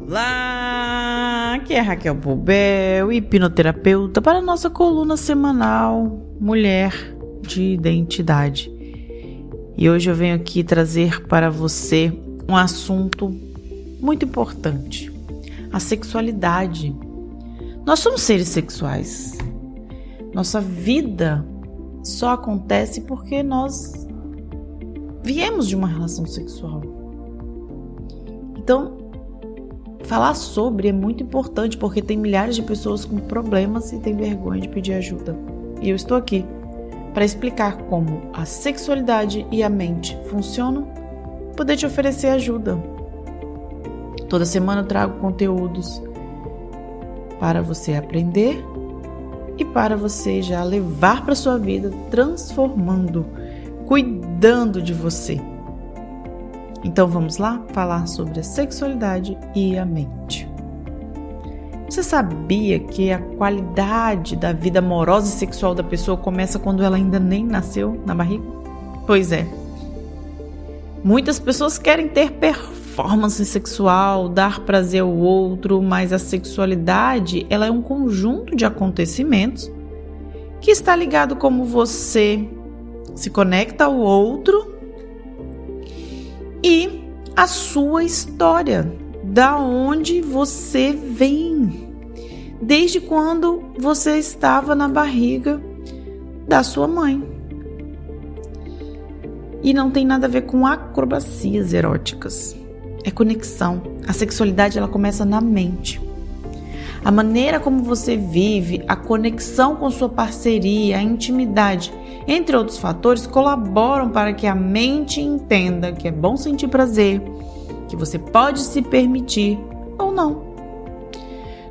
Olá, aqui é Raquel Bobel, hipnoterapeuta para a nossa coluna semanal Mulher de Identidade. E hoje eu venho aqui trazer para você um assunto muito importante: a sexualidade. Nós somos seres sexuais. Nossa vida só acontece porque nós viemos de uma relação sexual. Então, falar sobre é muito importante porque tem milhares de pessoas com problemas e tem vergonha de pedir ajuda. E eu estou aqui para explicar como a sexualidade e a mente funcionam, poder te oferecer ajuda. Toda semana eu trago conteúdos para você aprender e para você já levar para sua vida, transformando, cuidando de você. Então vamos lá falar sobre a sexualidade e a mente. Você sabia que a qualidade da vida amorosa e sexual da pessoa começa quando ela ainda nem nasceu na barriga? Pois é. Muitas pessoas querem ter performance sexual, dar prazer ao outro, mas a sexualidade ela é um conjunto de acontecimentos que está ligado como você se conecta ao outro e a sua história, da onde você vem, desde quando você estava na barriga da sua mãe. E não tem nada a ver com acrobacias eróticas. É conexão. A sexualidade ela começa na mente. A maneira como você vive, a conexão com sua parceria, a intimidade, entre outros fatores, colaboram para que a mente entenda que é bom sentir prazer, que você pode se permitir ou não.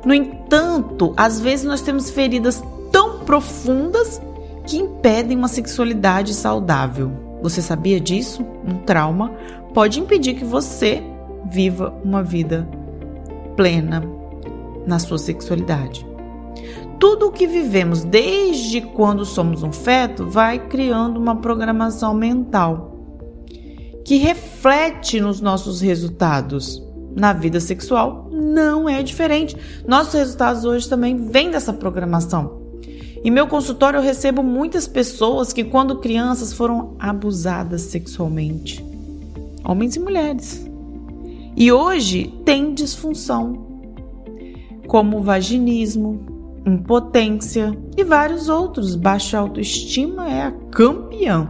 No entanto, às vezes nós temos feridas tão profundas que impedem uma sexualidade saudável. Você sabia disso? Um trauma pode impedir que você viva uma vida plena na sua sexualidade. Tudo o que vivemos desde quando somos um feto vai criando uma programação mental que reflete nos nossos resultados. Na vida sexual não é diferente. Nossos resultados hoje também vêm dessa programação. Em meu consultório eu recebo muitas pessoas que quando crianças foram abusadas sexualmente, homens e mulheres. E hoje tem disfunção, como vaginismo, impotência e vários outros. Baixa autoestima é a campeã.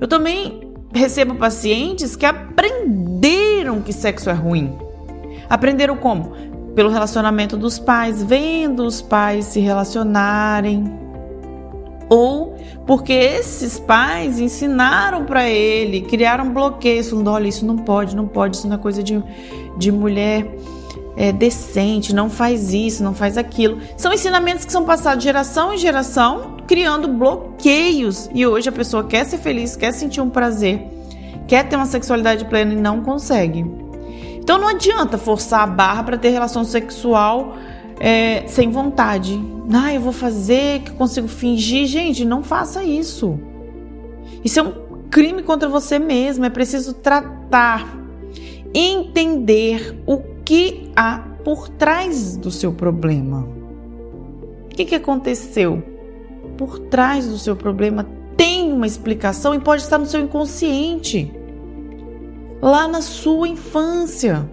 Eu também recebo pacientes que aprenderam que sexo é ruim. Aprenderam como? Pelo relacionamento dos pais, vendo os pais se relacionarem. Ou porque esses pais ensinaram para ele, criaram bloqueios, falando: olha, isso não pode, não pode, isso não é coisa de, de mulher é, decente, não faz isso, não faz aquilo. São ensinamentos que são passados de geração em geração, criando bloqueios. E hoje a pessoa quer ser feliz, quer sentir um prazer, quer ter uma sexualidade plena e não consegue. Então não adianta forçar a barra para ter relação sexual é, sem vontade. Ah, eu vou fazer, que consigo fingir. Gente, não faça isso. Isso é um crime contra você mesmo. É preciso tratar, entender o que há por trás do seu problema. O que, que aconteceu? Por trás do seu problema tem uma explicação e pode estar no seu inconsciente, lá na sua infância.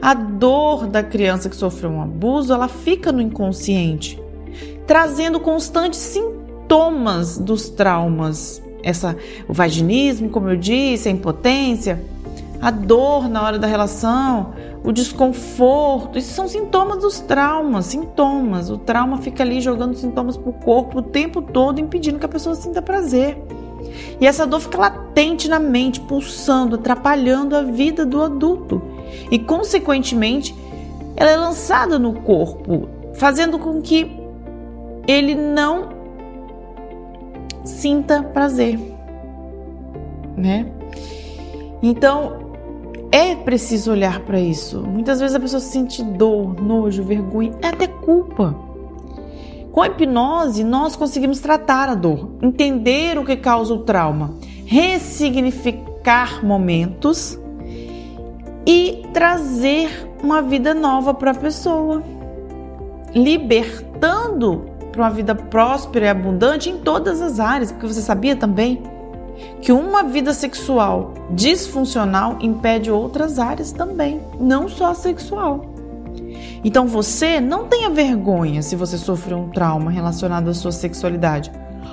A dor da criança que sofreu um abuso, ela fica no inconsciente, trazendo constantes sintomas dos traumas. Essa, o vaginismo, como eu disse, a impotência, a dor na hora da relação, o desconforto, isso são sintomas dos traumas, sintomas. O trauma fica ali jogando sintomas pro corpo o tempo todo, impedindo que a pessoa sinta prazer. E essa dor fica latente na mente, pulsando, atrapalhando a vida do adulto. E, consequentemente, ela é lançada no corpo, fazendo com que ele não sinta prazer, né? Então, é preciso olhar para isso. Muitas vezes a pessoa sente dor, nojo, vergonha, é até culpa. Com a hipnose, nós conseguimos tratar a dor, entender o que causa o trauma, ressignificar momentos e trazer uma vida nova para a pessoa, libertando para uma vida próspera e abundante em todas as áreas, porque você sabia também que uma vida sexual disfuncional impede outras áreas também, não só a sexual. Então você não tenha vergonha se você sofreu um trauma relacionado à sua sexualidade.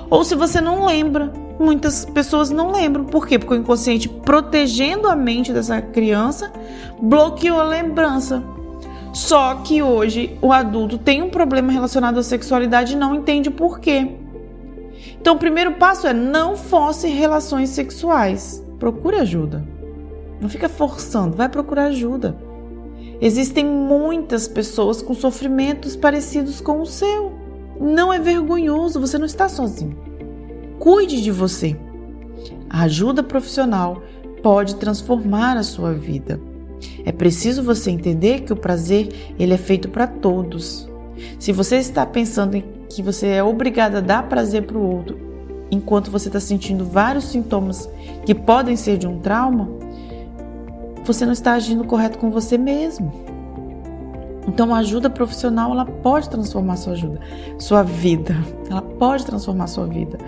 Ou se você não lembra. Muitas pessoas não lembram. Por quê? Porque o inconsciente, protegendo a mente dessa criança, bloqueou a lembrança. Só que hoje o adulto tem um problema relacionado à sexualidade e não entende por quê. Então, o primeiro passo é não force relações sexuais. Procure ajuda. Não fica forçando, vai procurar ajuda. Existem muitas pessoas com sofrimentos parecidos com o seu. Não é vergonhoso, você não está sozinho. Cuide de você. A ajuda profissional pode transformar a sua vida. É preciso você entender que o prazer ele é feito para todos. Se você está pensando em que você é obrigado a dar prazer para o outro, enquanto você está sentindo vários sintomas que podem ser de um trauma, você não está agindo correto com você mesmo. Então, a ajuda profissional ela pode transformar sua ajuda, sua vida. Ela pode transformar sua vida.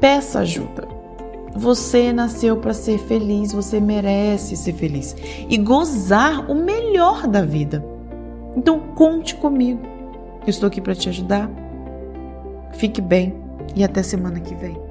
Peça ajuda. Você nasceu para ser feliz, você merece ser feliz e gozar o melhor da vida. Então, conte comigo. Eu estou aqui para te ajudar. Fique bem e até semana que vem.